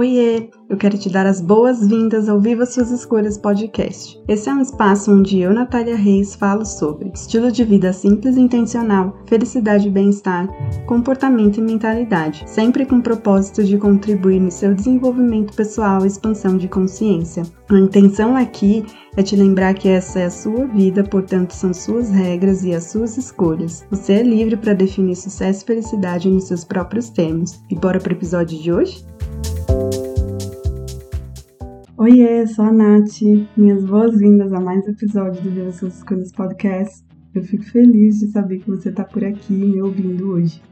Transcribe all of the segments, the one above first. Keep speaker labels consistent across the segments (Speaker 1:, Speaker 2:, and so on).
Speaker 1: Oiê! Eu quero te dar as boas-vindas ao Viva Suas Escolhas podcast. Esse é um espaço onde eu, Natália Reis, falo sobre estilo de vida simples e intencional, felicidade e bem-estar, comportamento e mentalidade, sempre com o propósito de contribuir no seu desenvolvimento pessoal e expansão de consciência. A intenção aqui é te lembrar que essa é a sua vida, portanto são suas regras e as suas escolhas. Você é livre para definir sucesso e felicidade nos seus próprios termos. E bora para o episódio de hoje? Oiê, sou a Nath. Minhas boas-vindas a mais um episódio do Viva Suas Escolhas Podcast. Eu fico feliz de saber que você está por aqui me ouvindo hoje.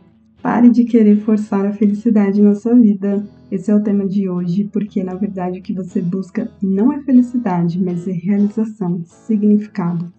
Speaker 1: Pare de querer forçar a felicidade na sua vida. Esse é o tema de hoje, porque na verdade o que você busca não é felicidade, mas é realização, significado.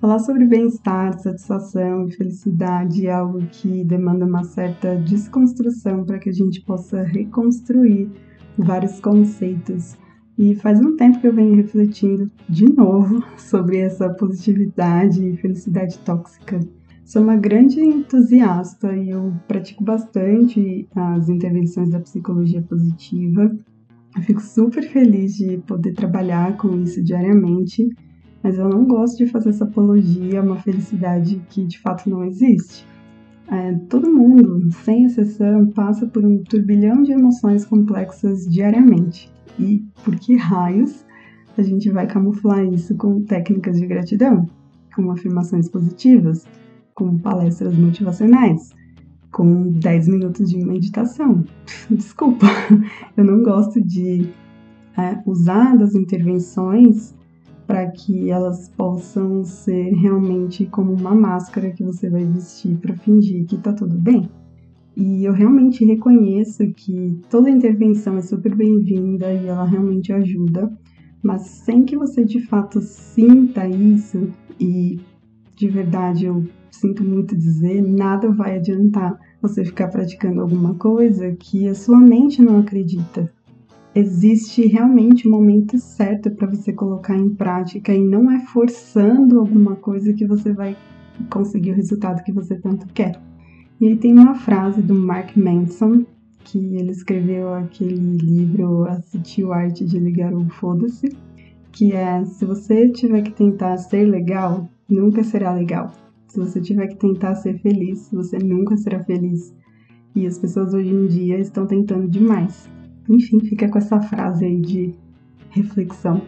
Speaker 1: Falar sobre bem-estar, satisfação e felicidade é algo que demanda uma certa desconstrução para que a gente possa reconstruir vários conceitos. E faz um tempo que eu venho refletindo de novo sobre essa positividade e felicidade tóxica. Sou uma grande entusiasta e eu pratico bastante as intervenções da psicologia positiva. Eu fico super feliz de poder trabalhar com isso diariamente, mas eu não gosto de fazer essa apologia a uma felicidade que de fato não existe. É, todo mundo, sem exceção, passa por um turbilhão de emoções complexas diariamente. E por que raios a gente vai camuflar isso com técnicas de gratidão, com afirmações positivas, com palestras motivacionais, com 10 minutos de meditação? Desculpa, eu não gosto de é, usar das intervenções para que elas possam ser realmente como uma máscara que você vai vestir para fingir que tá tudo bem. E eu realmente reconheço que toda intervenção é super bem-vinda e ela realmente ajuda, mas sem que você de fato sinta isso, e de verdade eu sinto muito dizer, nada vai adiantar você ficar praticando alguma coisa que a sua mente não acredita existe realmente o um momento certo para você colocar em prática e não é forçando alguma coisa que você vai conseguir o resultado que você tanto quer. E aí tem uma frase do Mark Manson, que ele escreveu aquele livro A Sutil Arte de Ligar o Foda-se, que é: se você tiver que tentar ser legal, nunca será legal. Se você tiver que tentar ser feliz, você nunca será feliz. E as pessoas hoje em dia estão tentando demais. Enfim, fica com essa frase aí de reflexão.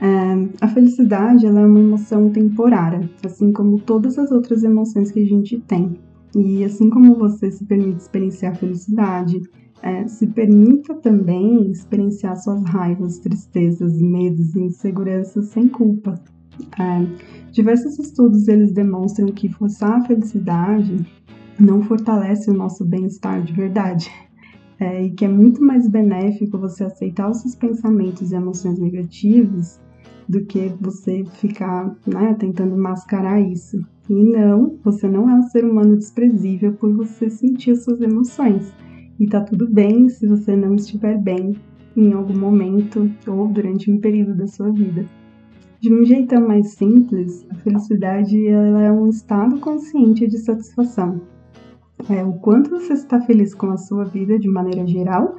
Speaker 1: É, a felicidade ela é uma emoção temporária, assim como todas as outras emoções que a gente tem. E assim como você se permite experienciar a felicidade, é, se permita também experienciar suas raivas, tristezas, medos e inseguranças sem culpa. É, diversos estudos eles demonstram que forçar a felicidade não fortalece o nosso bem-estar de verdade é, e que é muito mais benéfico você aceitar os seus pensamentos e emoções negativos do que você ficar né, tentando mascarar isso. E não, você não é um ser humano desprezível por você sentir as suas emoções. E tá tudo bem se você não estiver bem em algum momento ou durante um período da sua vida. De um jeito mais simples, a felicidade ela é um estado consciente de satisfação, é, o quanto você está feliz com a sua vida de maneira geral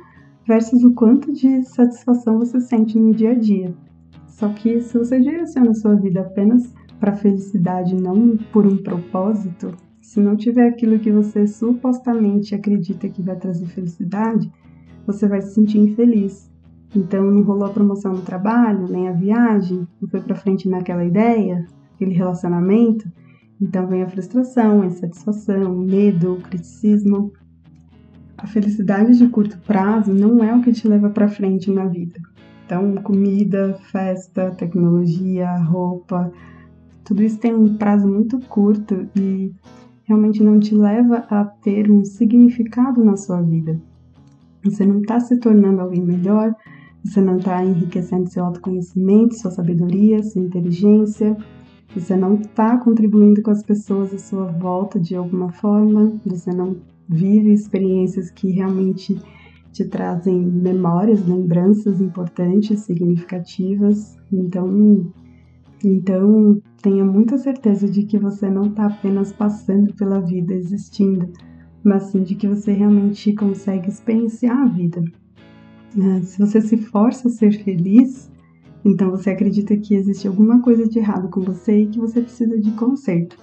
Speaker 1: versus o quanto de satisfação você sente no dia a dia. Só que se você direciona a sua vida apenas para felicidade, não por um propósito, se não tiver aquilo que você supostamente acredita que vai trazer felicidade, você vai se sentir infeliz. Então não rolou a promoção no trabalho, nem a viagem, não foi para frente naquela ideia, aquele relacionamento, então vem a frustração, a insatisfação, o medo, o criticismo. A felicidade de curto prazo não é o que te leva para frente na vida. Então, comida, festa, tecnologia, roupa, tudo isso tem um prazo muito curto e realmente não te leva a ter um significado na sua vida. Você não está se tornando alguém melhor, você não está enriquecendo seu autoconhecimento, sua sabedoria, sua inteligência, você não está contribuindo com as pessoas à sua volta de alguma forma, você não vive experiências que realmente te trazem memórias, lembranças importantes, significativas. Então, então tenha muita certeza de que você não está apenas passando pela vida existindo, mas sim de que você realmente consegue experienciar a vida. É, se você se força a ser feliz, então você acredita que existe alguma coisa de errado com você e que você precisa de conserto.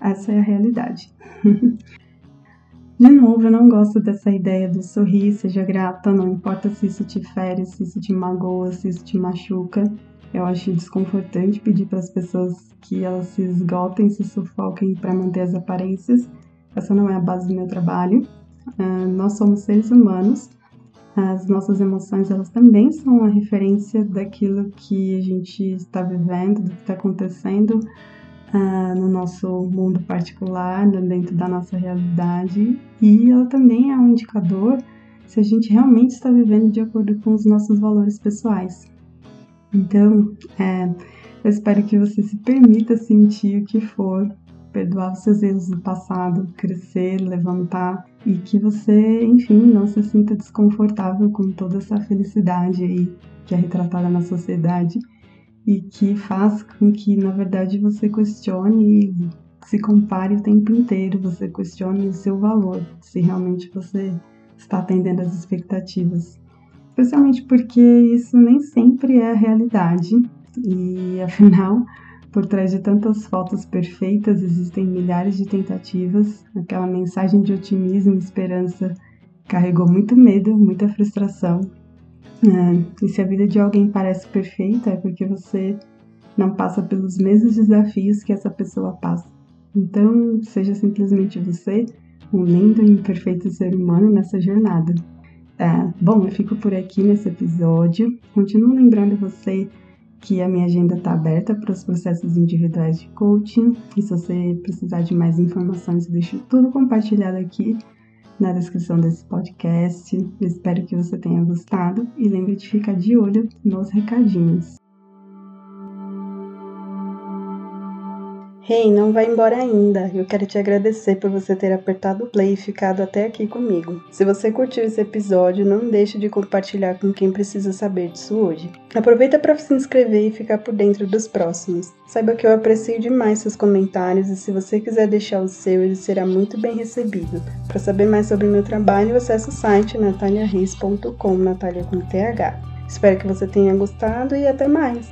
Speaker 1: Essa é a realidade. de novo, eu não gosto dessa ideia do sorrir, seja grata, não importa se isso te fere, se isso te magoa, se isso te machuca. Eu acho desconfortante pedir para as pessoas que elas se esgotem, se sufoquem para manter as aparências. Essa não é a base do meu trabalho. Uh, nós somos seres humanos. As nossas emoções, elas também são a referência daquilo que a gente está vivendo, do que está acontecendo uh, no nosso mundo particular, dentro da nossa realidade. E ela também é um indicador se a gente realmente está vivendo de acordo com os nossos valores pessoais. Então, é, eu espero que você se permita sentir o que for, perdoar os seus erros do passado, crescer, levantar e que você, enfim, não se sinta desconfortável com toda essa felicidade aí que é retratada na sociedade e que faz com que, na verdade, você questione e se compare o tempo inteiro, você questione o seu valor, se realmente você está atendendo às expectativas. Especialmente porque isso nem sempre é a realidade e afinal, por trás de tantas fotos perfeitas existem milhares de tentativas. Aquela mensagem de otimismo e esperança carregou muito medo, muita frustração. É, e se a vida de alguém parece perfeita é porque você não passa pelos mesmos desafios que essa pessoa passa. Então, seja simplesmente você, um lindo e imperfeito ser humano nessa jornada. É, bom, eu fico por aqui nesse episódio. Continuo lembrando você que a minha agenda está aberta para os processos individuais de coaching. E se você precisar de mais informações, eu deixo tudo compartilhado aqui na descrição desse podcast. Eu espero que você tenha gostado e lembre de ficar de olho nos recadinhos. Hey, não vai embora ainda. Eu quero te agradecer por você ter apertado o play e ficado até aqui comigo. Se você curtiu esse episódio, não deixe de compartilhar com quem precisa saber disso hoje. Aproveita para se inscrever e ficar por dentro dos próximos. Saiba que eu aprecio demais seus comentários e se você quiser deixar o seu, ele será muito bem recebido. Para saber mais sobre meu trabalho, acesse o site nataliareis.com, Natalia com TH. Espero que você tenha gostado e até mais!